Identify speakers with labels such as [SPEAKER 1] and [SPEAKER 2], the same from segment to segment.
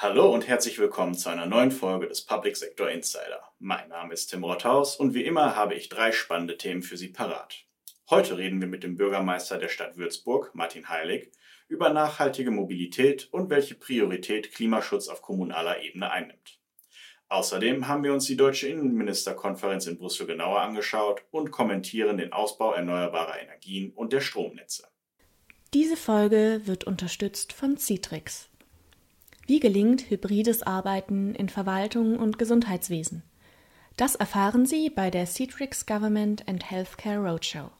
[SPEAKER 1] Hallo und herzlich willkommen zu einer neuen Folge des Public Sector Insider. Mein Name ist Tim Rothaus und wie immer habe ich drei spannende Themen für Sie parat. Heute reden wir mit dem Bürgermeister der Stadt Würzburg, Martin Heilig, über nachhaltige Mobilität und welche Priorität Klimaschutz auf kommunaler Ebene einnimmt. Außerdem haben wir uns die Deutsche Innenministerkonferenz in Brüssel genauer angeschaut und kommentieren den Ausbau erneuerbarer Energien und der Stromnetze.
[SPEAKER 2] Diese Folge wird unterstützt von Citrix. Wie gelingt hybrides Arbeiten in Verwaltung und Gesundheitswesen? Das erfahren Sie bei der Citrix Government and Healthcare Roadshow.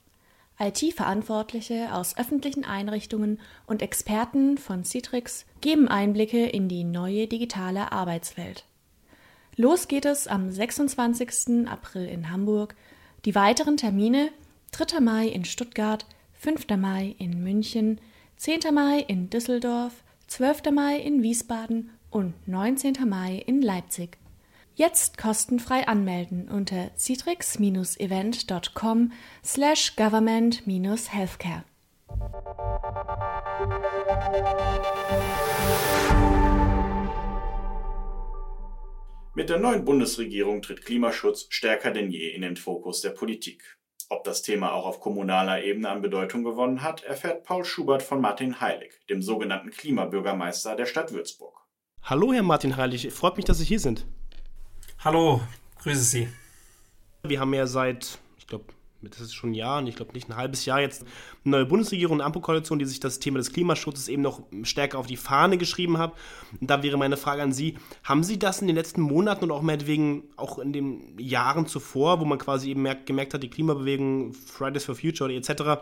[SPEAKER 2] IT-Verantwortliche aus öffentlichen Einrichtungen und Experten von Citrix geben Einblicke in die neue digitale Arbeitswelt. Los geht es am 26. April in Hamburg. Die weiteren Termine 3. Mai in Stuttgart, 5. Mai in München, 10. Mai in Düsseldorf, 12. Mai in Wiesbaden und 19. Mai in Leipzig. Jetzt kostenfrei anmelden unter citrix-event.com slash government-healthcare.
[SPEAKER 1] Mit der neuen Bundesregierung tritt Klimaschutz stärker denn je in den Fokus der Politik. Ob das Thema auch auf kommunaler Ebene an Bedeutung gewonnen hat, erfährt Paul Schubert von Martin Heilig, dem sogenannten Klimabürgermeister der Stadt Würzburg.
[SPEAKER 3] Hallo, Herr Martin Heilig. Freut mich, dass Sie hier sind.
[SPEAKER 4] Hallo, grüße Sie.
[SPEAKER 3] Wir haben ja seit, ich glaube, das ist schon ein Jahr, und ich glaube nicht ein halbes Jahr jetzt, eine neue Bundesregierung, eine Ampelkoalition, die sich das Thema des Klimaschutzes eben noch stärker auf die Fahne geschrieben hat. Und da wäre meine Frage an Sie, haben Sie das in den letzten Monaten und auch meinetwegen auch in den Jahren zuvor, wo man quasi eben merkt, gemerkt hat, die Klimabewegung, Fridays for Future etc.,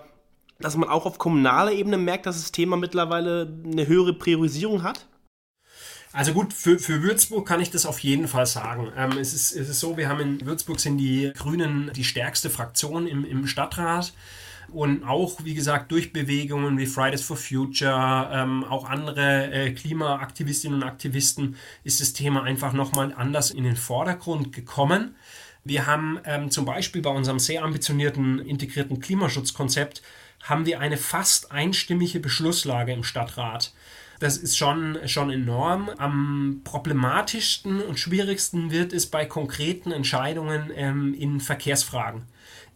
[SPEAKER 3] dass man auch auf kommunaler Ebene merkt, dass das Thema mittlerweile eine höhere Priorisierung hat?
[SPEAKER 4] Also gut, für, für Würzburg kann ich das auf jeden Fall sagen. Ähm, es, ist, es ist so, wir haben in Würzburg sind die Grünen die stärkste Fraktion im, im Stadtrat. Und auch, wie gesagt, durch Bewegungen wie Fridays for Future, ähm, auch andere äh, Klimaaktivistinnen und Aktivisten ist das Thema einfach nochmal anders in den Vordergrund gekommen. Wir haben ähm, zum Beispiel bei unserem sehr ambitionierten integrierten Klimaschutzkonzept haben wir eine fast einstimmige Beschlusslage im Stadtrat. Das ist schon, schon enorm. Am problematischsten und schwierigsten wird es bei konkreten Entscheidungen ähm, in Verkehrsfragen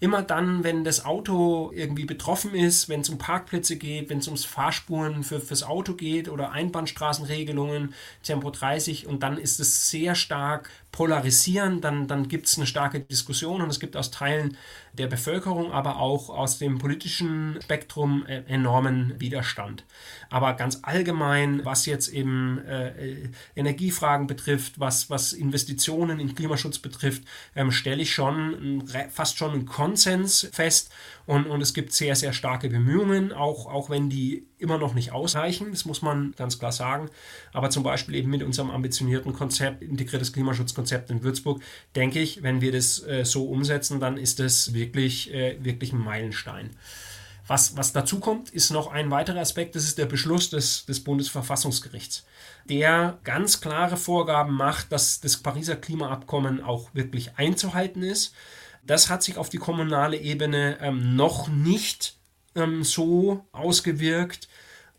[SPEAKER 4] immer dann, wenn das Auto irgendwie betroffen ist, wenn es um Parkplätze geht, wenn es ums Fahrspuren für, fürs Auto geht oder Einbahnstraßenregelungen, Tempo 30 und dann ist es sehr stark polarisieren, dann, dann gibt es eine starke Diskussion und es gibt aus Teilen der Bevölkerung, aber auch aus dem politischen Spektrum äh, enormen Widerstand. Aber ganz allgemein, was jetzt eben äh, Energiefragen betrifft, was, was Investitionen in Klimaschutz betrifft, ähm, stelle ich schon fast schon einen Konsens fest und, und es gibt sehr, sehr starke Bemühungen, auch, auch wenn die immer noch nicht ausreichen, das muss man ganz klar sagen. Aber zum Beispiel eben mit unserem ambitionierten Konzept, integriertes Klimaschutzkonzept in Würzburg, denke ich, wenn wir das äh, so umsetzen, dann ist das wirklich, äh, wirklich ein Meilenstein. Was, was dazu kommt, ist noch ein weiterer Aspekt, das ist der Beschluss des, des Bundesverfassungsgerichts, der ganz klare Vorgaben macht, dass das Pariser Klimaabkommen auch wirklich einzuhalten ist. Das hat sich auf die kommunale Ebene ähm, noch nicht ähm, so ausgewirkt.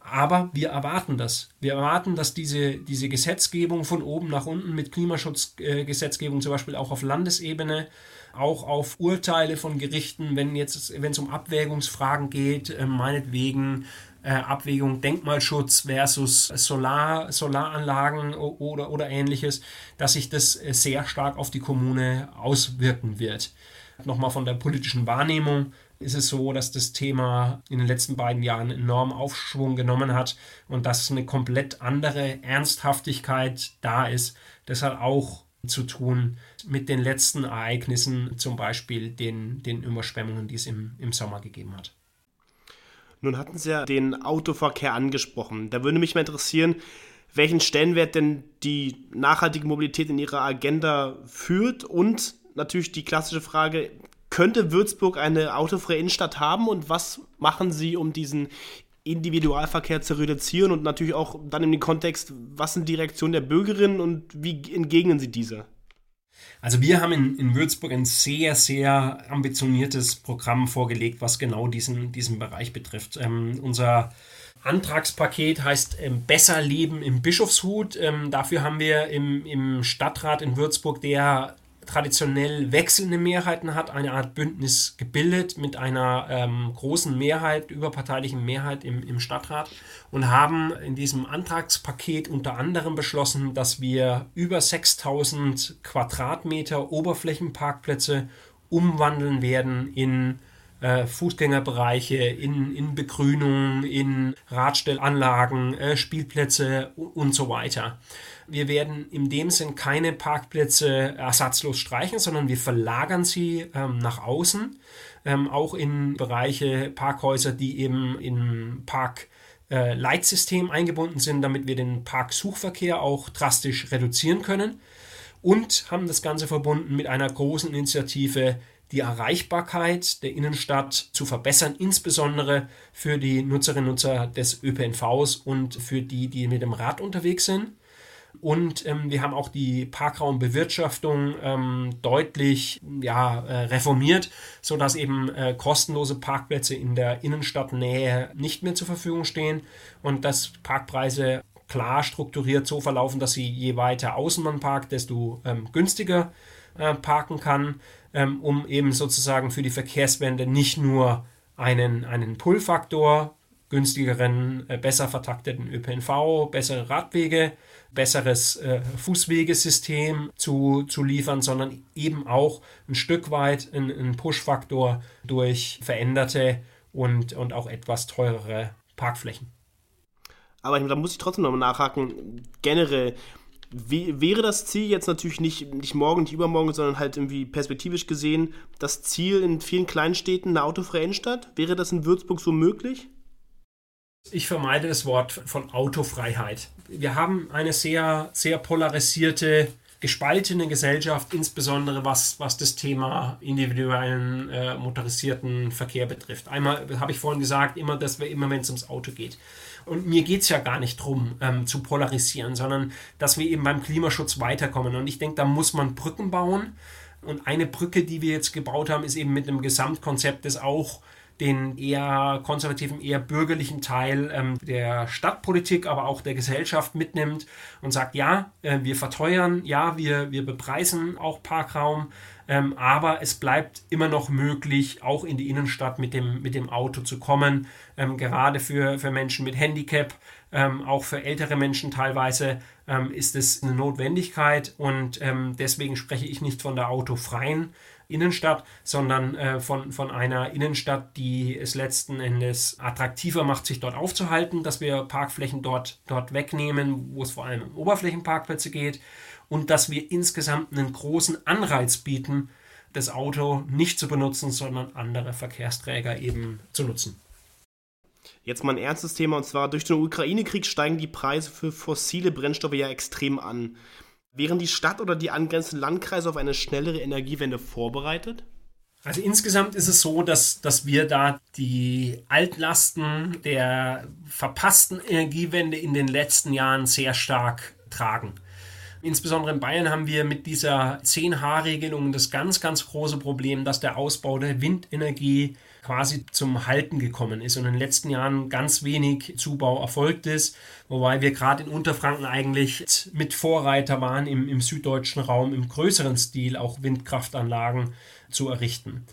[SPEAKER 4] Aber wir erwarten das. Wir erwarten, dass diese, diese Gesetzgebung von oben nach unten mit Klimaschutzgesetzgebung äh, zum Beispiel auch auf Landesebene, auch auf Urteile von Gerichten, wenn es um Abwägungsfragen geht, äh, meinetwegen äh, Abwägung Denkmalschutz versus Solar, Solaranlagen oder, oder ähnliches, dass sich das äh, sehr stark auf die Kommune auswirken wird. Nochmal von der politischen Wahrnehmung ist es so, dass das Thema in den letzten beiden Jahren enorm Aufschwung genommen hat und dass eine komplett andere Ernsthaftigkeit da ist. Das hat auch zu tun mit den letzten Ereignissen, zum Beispiel den, den Überschwemmungen, die es im, im Sommer gegeben hat.
[SPEAKER 3] Nun hatten Sie ja den Autoverkehr angesprochen. Da würde mich mal interessieren, welchen Stellenwert denn die nachhaltige Mobilität in Ihrer Agenda führt und natürlich die klassische Frage, könnte Würzburg eine autofreie Innenstadt haben und was machen Sie, um diesen Individualverkehr zu reduzieren und natürlich auch dann in den Kontext, was sind die Reaktionen der Bürgerinnen und wie entgegnen Sie diese?
[SPEAKER 4] Also wir haben in, in Würzburg ein sehr, sehr ambitioniertes Programm vorgelegt, was genau diesen, diesen Bereich betrifft. Ähm, unser Antragspaket heißt ähm, Besser Leben im Bischofshut. Ähm, dafür haben wir im, im Stadtrat in Würzburg, der traditionell wechselnde Mehrheiten hat, eine Art Bündnis gebildet mit einer ähm, großen Mehrheit, überparteilichen Mehrheit im, im Stadtrat und haben in diesem Antragspaket unter anderem beschlossen, dass wir über 6000 Quadratmeter Oberflächenparkplätze umwandeln werden in äh, Fußgängerbereiche, in, in Begrünung, in Radstellanlagen, äh, Spielplätze und so weiter. Wir werden in dem Sinn keine Parkplätze ersatzlos streichen, sondern wir verlagern sie ähm, nach außen, ähm, auch in Bereiche Parkhäuser, die eben in Park äh, eingebunden sind, damit wir den Parksuchverkehr auch drastisch reduzieren können. Und haben das Ganze verbunden mit einer großen Initiative, die Erreichbarkeit der Innenstadt zu verbessern, insbesondere für die Nutzerinnen und Nutzer des ÖPNVs und für die, die mit dem Rad unterwegs sind. Und ähm, wir haben auch die Parkraumbewirtschaftung ähm, deutlich ja, äh, reformiert, sodass eben äh, kostenlose Parkplätze in der Innenstadtnähe nicht mehr zur Verfügung stehen und dass Parkpreise klar strukturiert so verlaufen, dass sie je weiter außen man parkt, desto ähm, günstiger äh, parken kann, ähm, um eben sozusagen für die Verkehrswende nicht nur einen, einen Pull-Faktor, günstigeren, äh, besser vertakteten ÖPNV, bessere Radwege besseres äh, Fußwegesystem zu, zu liefern, sondern eben auch ein Stück weit einen Push-Faktor durch veränderte und, und auch etwas teurere Parkflächen.
[SPEAKER 3] Aber da muss ich trotzdem nochmal nachhaken. Generell, wäre das Ziel jetzt natürlich nicht, nicht morgen, nicht übermorgen, sondern halt irgendwie perspektivisch gesehen, das Ziel in vielen Kleinstädten eine autofreie Innenstadt? Wäre das in Würzburg so möglich?
[SPEAKER 4] Ich vermeide das Wort von Autofreiheit. Wir haben eine sehr, sehr polarisierte, gespaltene Gesellschaft, insbesondere was, was das Thema individuellen äh, motorisierten Verkehr betrifft. Einmal habe ich vorhin gesagt, immer, dass wir immer, wenn es ums Auto geht. Und mir geht es ja gar nicht darum, ähm, zu polarisieren, sondern dass wir eben beim Klimaschutz weiterkommen. Und ich denke, da muss man Brücken bauen. Und eine Brücke, die wir jetzt gebaut haben, ist eben mit einem Gesamtkonzept, das auch den eher konservativen, eher bürgerlichen Teil ähm, der Stadtpolitik, aber auch der Gesellschaft mitnimmt und sagt, ja, äh, wir verteuern, ja, wir, wir bepreisen auch Parkraum, ähm, aber es bleibt immer noch möglich, auch in die Innenstadt mit dem, mit dem Auto zu kommen, ähm, gerade für, für Menschen mit Handicap, ähm, auch für ältere Menschen teilweise ähm, ist es eine Notwendigkeit. Und ähm, deswegen spreche ich nicht von der autofreien Innenstadt, sondern äh, von, von einer Innenstadt, die es letzten Endes attraktiver macht, sich dort aufzuhalten, dass wir Parkflächen dort, dort wegnehmen, wo es vor allem um Oberflächenparkplätze geht und dass wir insgesamt einen großen Anreiz bieten, das Auto nicht zu benutzen, sondern andere Verkehrsträger eben zu nutzen.
[SPEAKER 3] Jetzt mal ein ernstes Thema und zwar durch den Ukraine-Krieg steigen die Preise für fossile Brennstoffe ja extrem an. Wären die Stadt oder die angrenzenden Landkreise auf eine schnellere Energiewende vorbereitet?
[SPEAKER 4] Also insgesamt ist es so, dass, dass wir da die Altlasten der verpassten Energiewende in den letzten Jahren sehr stark tragen. Insbesondere in Bayern haben wir mit dieser 10H-Regelung das ganz, ganz große Problem, dass der Ausbau der Windenergie quasi zum Halten gekommen ist und in den letzten Jahren ganz wenig Zubau erfolgt ist, wobei wir gerade in Unterfranken eigentlich mit Vorreiter waren, im, im süddeutschen Raum im größeren Stil auch Windkraftanlagen zu errichten.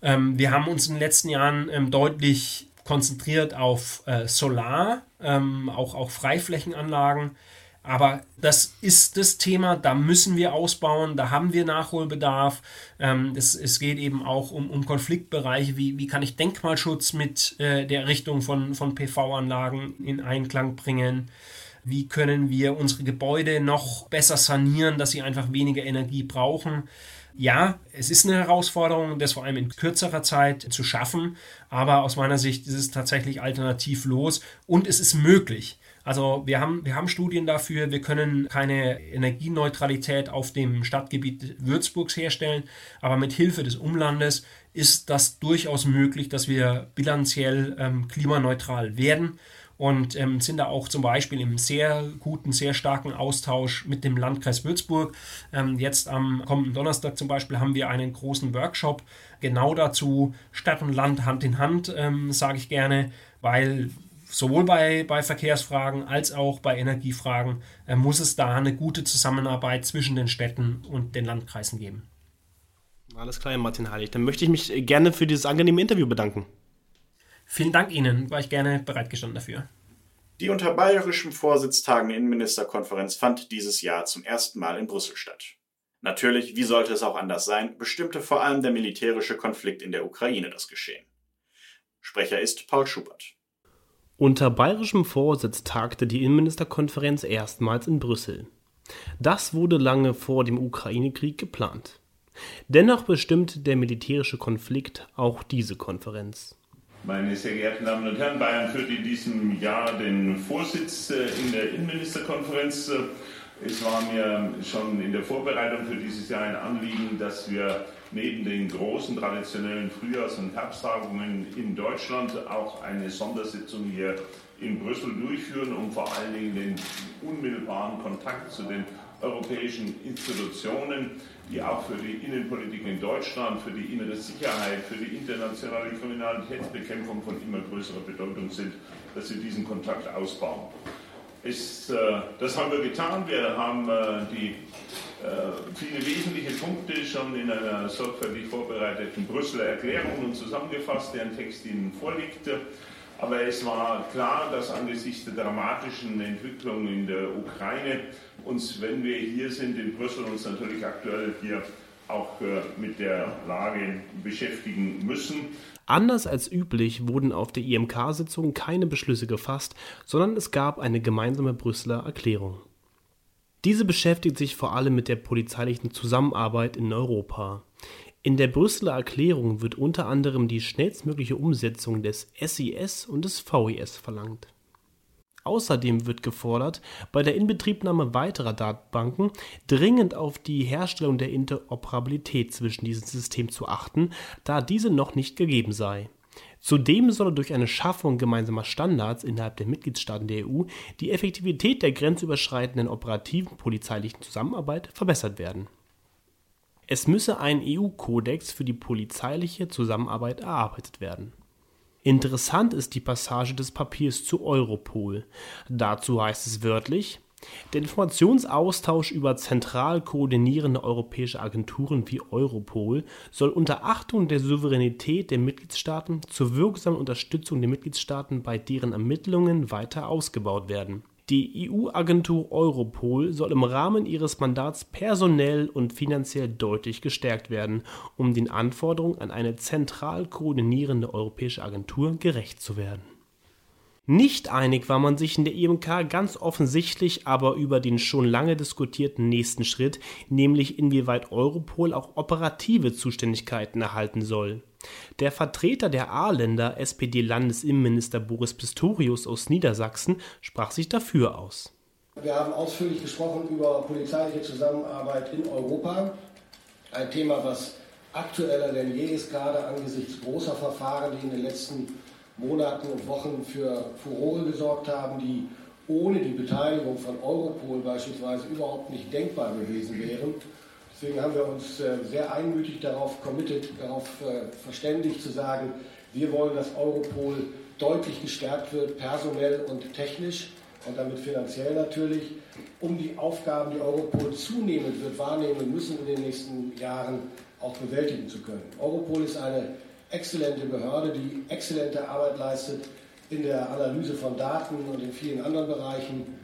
[SPEAKER 4] Ähm, wir haben uns in den letzten Jahren ähm, deutlich konzentriert auf äh, Solar, ähm, auch, auch Freiflächenanlagen aber das ist das Thema, da müssen wir ausbauen, da haben wir Nachholbedarf. Ähm, das, es geht eben auch um, um Konfliktbereiche, wie, wie kann ich Denkmalschutz mit äh, der Errichtung von, von PV-Anlagen in Einklang bringen. Wie können wir unsere Gebäude noch besser sanieren, dass sie einfach weniger Energie brauchen? Ja, es ist eine Herausforderung, das vor allem in kürzerer Zeit zu schaffen, aber aus meiner Sicht ist es tatsächlich alternativlos und es ist möglich. Also wir haben, wir haben Studien dafür, wir können keine Energieneutralität auf dem Stadtgebiet Würzburgs herstellen, aber mit Hilfe des Umlandes ist das durchaus möglich, dass wir bilanziell ähm, klimaneutral werden und ähm, sind da auch zum Beispiel im sehr guten, sehr starken Austausch mit dem Landkreis Würzburg. Ähm, jetzt am kommenden Donnerstag zum Beispiel haben wir einen großen Workshop genau dazu, Stadt und Land Hand in Hand, ähm, sage ich gerne, weil sowohl bei, bei Verkehrsfragen als auch bei Energiefragen äh, muss es da eine gute Zusammenarbeit zwischen den Städten und den Landkreisen geben.
[SPEAKER 3] Alles klar, Martin Heilig. Dann möchte ich mich gerne für dieses angenehme Interview bedanken.
[SPEAKER 4] Vielen Dank Ihnen, war ich gerne bereitgestanden dafür.
[SPEAKER 1] Die unter bayerischem Vorsitz tagende Innenministerkonferenz fand dieses Jahr zum ersten Mal in Brüssel statt. Natürlich, wie sollte es auch anders sein, bestimmte vor allem der militärische Konflikt in der Ukraine das Geschehen. Sprecher ist Paul Schubert.
[SPEAKER 3] Unter bayerischem Vorsitz tagte die Innenministerkonferenz erstmals in Brüssel. Das wurde lange vor dem Ukraine-Krieg geplant. Dennoch bestimmt der militärische Konflikt auch diese Konferenz.
[SPEAKER 5] Meine sehr geehrten Damen und Herren, Bayern führt in diesem Jahr den Vorsitz äh, in der Innenministerkonferenz. Es war mir schon in der Vorbereitung für dieses Jahr ein Anliegen, dass wir neben den großen traditionellen Frühjahrs- und Herbsttagungen in Deutschland auch eine Sondersitzung hier in Brüssel durchführen, um vor allen Dingen den unmittelbaren Kontakt zu den europäischen Institutionen die auch für die Innenpolitik in Deutschland, für die innere Sicherheit, für die internationale Kriminalitätsbekämpfung von immer größerer Bedeutung sind, dass wir diesen Kontakt ausbauen. Ist, äh, das haben wir getan. Wir haben äh, die äh, viele wesentliche Punkte schon in einer sorgfältig vorbereiteten Brüsseler Erklärung und zusammengefasst, deren Text Ihnen vorliegt. Aber es war klar, dass angesichts der dramatischen Entwicklung in der Ukraine uns, wenn wir hier sind in Brüssel, uns natürlich aktuell hier auch äh, mit der Lage beschäftigen müssen.
[SPEAKER 3] Anders als üblich wurden auf der IMK-Sitzung keine Beschlüsse gefasst, sondern es gab eine gemeinsame Brüsseler Erklärung. Diese beschäftigt sich vor allem mit der polizeilichen Zusammenarbeit in Europa. In der Brüsseler Erklärung wird unter anderem die schnellstmögliche Umsetzung des SIS und des VIS verlangt. Außerdem wird gefordert, bei der Inbetriebnahme weiterer Datenbanken dringend auf die Herstellung der Interoperabilität zwischen diesen Systemen zu achten, da diese noch nicht gegeben sei. Zudem solle durch eine Schaffung gemeinsamer Standards innerhalb der Mitgliedstaaten der EU die Effektivität der grenzüberschreitenden operativen polizeilichen Zusammenarbeit verbessert werden es müsse ein EU-Kodex für die polizeiliche Zusammenarbeit erarbeitet werden. Interessant ist die Passage des Papiers zu Europol. Dazu heißt es wörtlich, der Informationsaustausch über zentral koordinierende europäische Agenturen wie Europol soll unter Achtung der Souveränität der Mitgliedstaaten zur wirksamen Unterstützung der Mitgliedstaaten bei deren Ermittlungen weiter ausgebaut werden die EU-Agentur Europol soll im Rahmen ihres Mandats personell und finanziell deutlich gestärkt werden, um den Anforderungen an eine zentral koordinierende europäische Agentur gerecht zu werden. Nicht einig war man sich in der IMK ganz offensichtlich aber über den schon lange diskutierten nächsten Schritt, nämlich inwieweit Europol auch operative Zuständigkeiten erhalten soll. Der Vertreter der A-Länder, SPD-Landesinnenminister Boris Pistorius aus Niedersachsen, sprach sich dafür aus.
[SPEAKER 6] Wir haben ausführlich gesprochen über polizeiliche Zusammenarbeit in Europa. Ein Thema, was aktueller denn je ist, gerade angesichts großer Verfahren, die in den letzten Monaten und Wochen für Furore gesorgt haben, die ohne die Beteiligung von Europol beispielsweise überhaupt nicht denkbar gewesen wären. Deswegen haben wir uns äh, sehr einmütig darauf committed, darauf äh, verständigt zu sagen, wir wollen, dass Europol deutlich gestärkt wird, personell und technisch und damit finanziell natürlich, um die Aufgaben, die Europol zunehmend wird wahrnehmen müssen in den nächsten Jahren, auch bewältigen zu können. Europol ist eine exzellente Behörde, die exzellente Arbeit leistet in der Analyse von Daten und in vielen anderen Bereichen.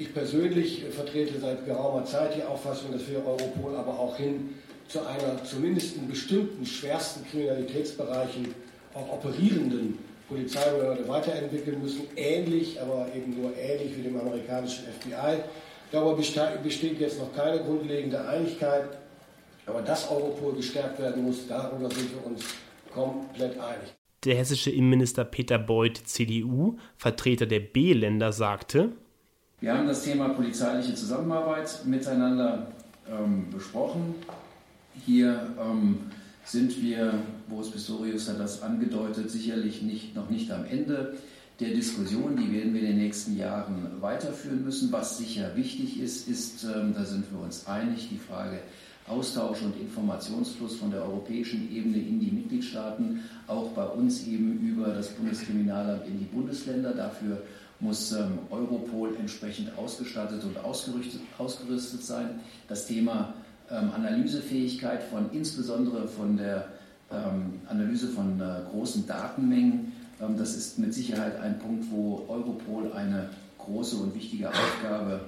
[SPEAKER 6] Ich persönlich vertrete seit geraumer Zeit die Auffassung, dass wir Europol aber auch hin zu einer zumindest in bestimmten schwersten Kriminalitätsbereichen auch operierenden Polizeibehörde weiterentwickeln müssen, ähnlich, aber eben nur ähnlich wie dem amerikanischen FBI. Darüber besteht jetzt noch keine grundlegende Einigkeit, aber dass Europol gestärkt werden muss, darüber sind wir uns komplett einig.
[SPEAKER 3] Der hessische Innenminister Peter Beuth, CDU, Vertreter der B-Länder, sagte,
[SPEAKER 7] wir haben das Thema polizeiliche Zusammenarbeit miteinander ähm, besprochen. Hier ähm, sind wir, Boris Pistorius hat das angedeutet, sicherlich nicht, noch nicht am Ende. der Diskussion, die werden wir in den nächsten Jahren weiterführen müssen. Was sicher wichtig ist, ist, ähm, da sind wir uns einig, die Frage Austausch und Informationsfluss von der europäischen Ebene in die Mitgliedstaaten, auch bei uns eben über das Bundeskriminalamt in die Bundesländer. Dafür muss ähm, Europol entsprechend ausgestattet und ausgerüstet, sein. Das Thema ähm, Analysefähigkeit von insbesondere von der ähm, Analyse von äh, großen Datenmengen, ähm, das ist mit Sicherheit ein Punkt, wo Europol eine große und wichtige Aufgabe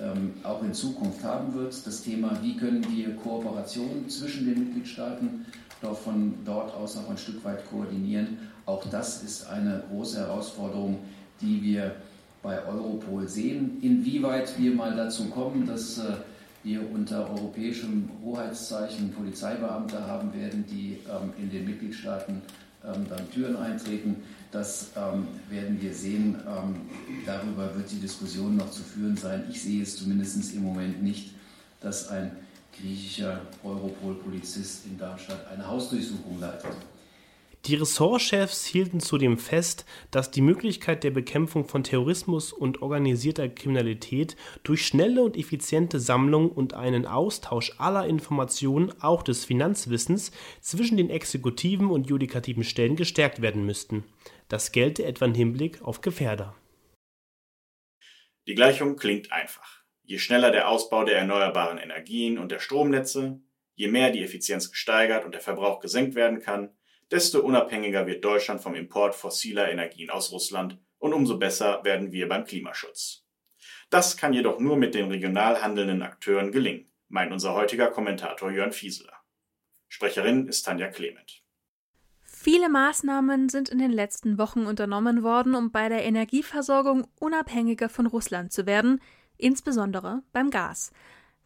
[SPEAKER 7] ähm, auch in Zukunft haben wird. Das Thema, wie können wir Kooperation zwischen den Mitgliedstaaten doch von dort aus auch ein Stück weit koordinieren. Auch das ist eine große Herausforderung, die wir bei Europol sehen. Inwieweit wir mal dazu kommen, dass äh, wir unter europäischem Hoheitszeichen Polizeibeamte haben werden, die ähm, in den Mitgliedstaaten ähm, dann Türen eintreten. Das ähm, werden wir sehen. Darüber wird die Diskussion noch zu führen sein. Ich sehe es zumindest im Moment nicht, dass ein griechischer Europol-Polizist in Darmstadt eine Hausdurchsuchung leitet.
[SPEAKER 3] Die Ressortchefs hielten zudem fest, dass die Möglichkeit der Bekämpfung von Terrorismus und organisierter Kriminalität durch schnelle und effiziente Sammlung und einen Austausch aller Informationen, auch des Finanzwissens, zwischen den exekutiven und judikativen Stellen gestärkt werden müssten. Das gelte etwa im Hinblick auf Gefährder.
[SPEAKER 1] Die Gleichung klingt einfach. Je schneller der Ausbau der erneuerbaren Energien und der Stromnetze, je mehr die Effizienz gesteigert und der Verbrauch gesenkt werden kann, desto unabhängiger wird Deutschland vom Import fossiler Energien aus Russland und umso besser werden wir beim Klimaschutz. Das kann jedoch nur mit den regional handelnden Akteuren gelingen, meint unser heutiger Kommentator Jörn Fieseler. Sprecherin ist Tanja Clement.
[SPEAKER 2] Viele Maßnahmen sind in den letzten Wochen unternommen worden, um bei der Energieversorgung unabhängiger von Russland zu werden, insbesondere beim Gas.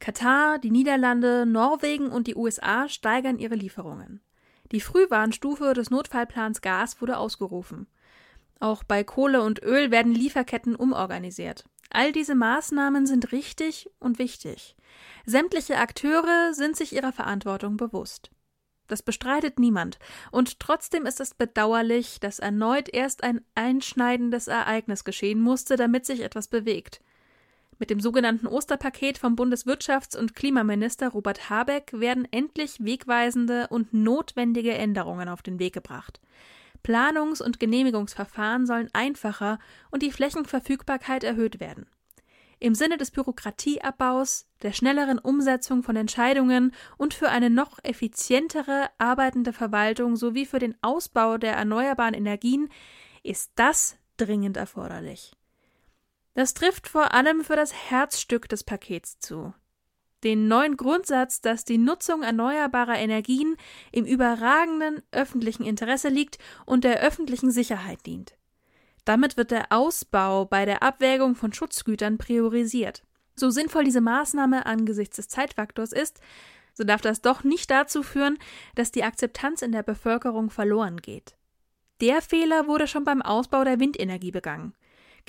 [SPEAKER 2] Katar, die Niederlande, Norwegen und die USA steigern ihre Lieferungen. Die Frühwarnstufe des Notfallplans Gas wurde ausgerufen. Auch bei Kohle und Öl werden Lieferketten umorganisiert. All diese Maßnahmen sind richtig und wichtig. Sämtliche Akteure sind sich ihrer Verantwortung bewusst. Das bestreitet niemand, und trotzdem ist es bedauerlich, dass erneut erst ein einschneidendes Ereignis geschehen musste, damit sich etwas bewegt. Mit dem sogenannten Osterpaket vom Bundeswirtschafts- und Klimaminister Robert Habeck werden endlich wegweisende und notwendige Änderungen auf den Weg gebracht. Planungs- und Genehmigungsverfahren sollen einfacher und die Flächenverfügbarkeit erhöht werden. Im Sinne des Bürokratieabbaus, der schnelleren Umsetzung von Entscheidungen und für eine noch effizientere arbeitende Verwaltung sowie für den Ausbau der erneuerbaren Energien ist das dringend erforderlich. Das trifft vor allem für das Herzstück des Pakets zu. Den neuen Grundsatz, dass die Nutzung erneuerbarer Energien im überragenden öffentlichen Interesse liegt und der öffentlichen Sicherheit dient. Damit wird der Ausbau bei der Abwägung von Schutzgütern priorisiert. So sinnvoll diese Maßnahme angesichts des Zeitfaktors ist, so darf das doch nicht dazu führen, dass die Akzeptanz in der Bevölkerung verloren geht. Der Fehler wurde schon beim Ausbau der Windenergie begangen.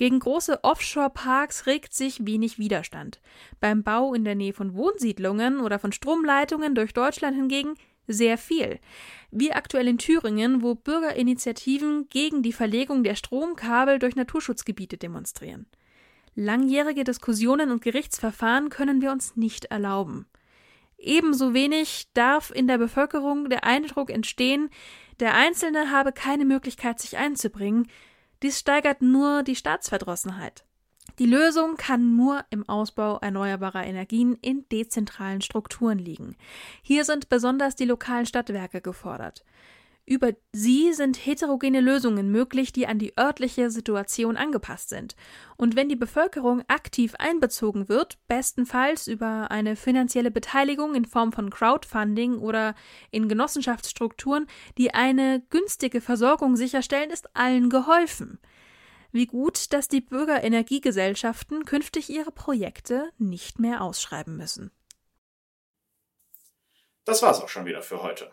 [SPEAKER 2] Gegen große Offshore-Parks regt sich wenig Widerstand. Beim Bau in der Nähe von Wohnsiedlungen oder von Stromleitungen durch Deutschland hingegen sehr viel. Wie aktuell in Thüringen, wo Bürgerinitiativen gegen die Verlegung der Stromkabel durch Naturschutzgebiete demonstrieren. Langjährige Diskussionen und Gerichtsverfahren können wir uns nicht erlauben. Ebenso wenig darf in der Bevölkerung der Eindruck entstehen, der Einzelne habe keine Möglichkeit, sich einzubringen, dies steigert nur die Staatsverdrossenheit. Die Lösung kann nur im Ausbau erneuerbarer Energien in dezentralen Strukturen liegen. Hier sind besonders die lokalen Stadtwerke gefordert. Über sie sind heterogene Lösungen möglich, die an die örtliche Situation angepasst sind. Und wenn die Bevölkerung aktiv einbezogen wird, bestenfalls über eine finanzielle Beteiligung in Form von Crowdfunding oder in Genossenschaftsstrukturen, die eine günstige Versorgung sicherstellen, ist allen geholfen. Wie gut, dass die Bürgerenergiegesellschaften künftig ihre Projekte nicht mehr ausschreiben müssen.
[SPEAKER 1] Das war's auch schon wieder für heute.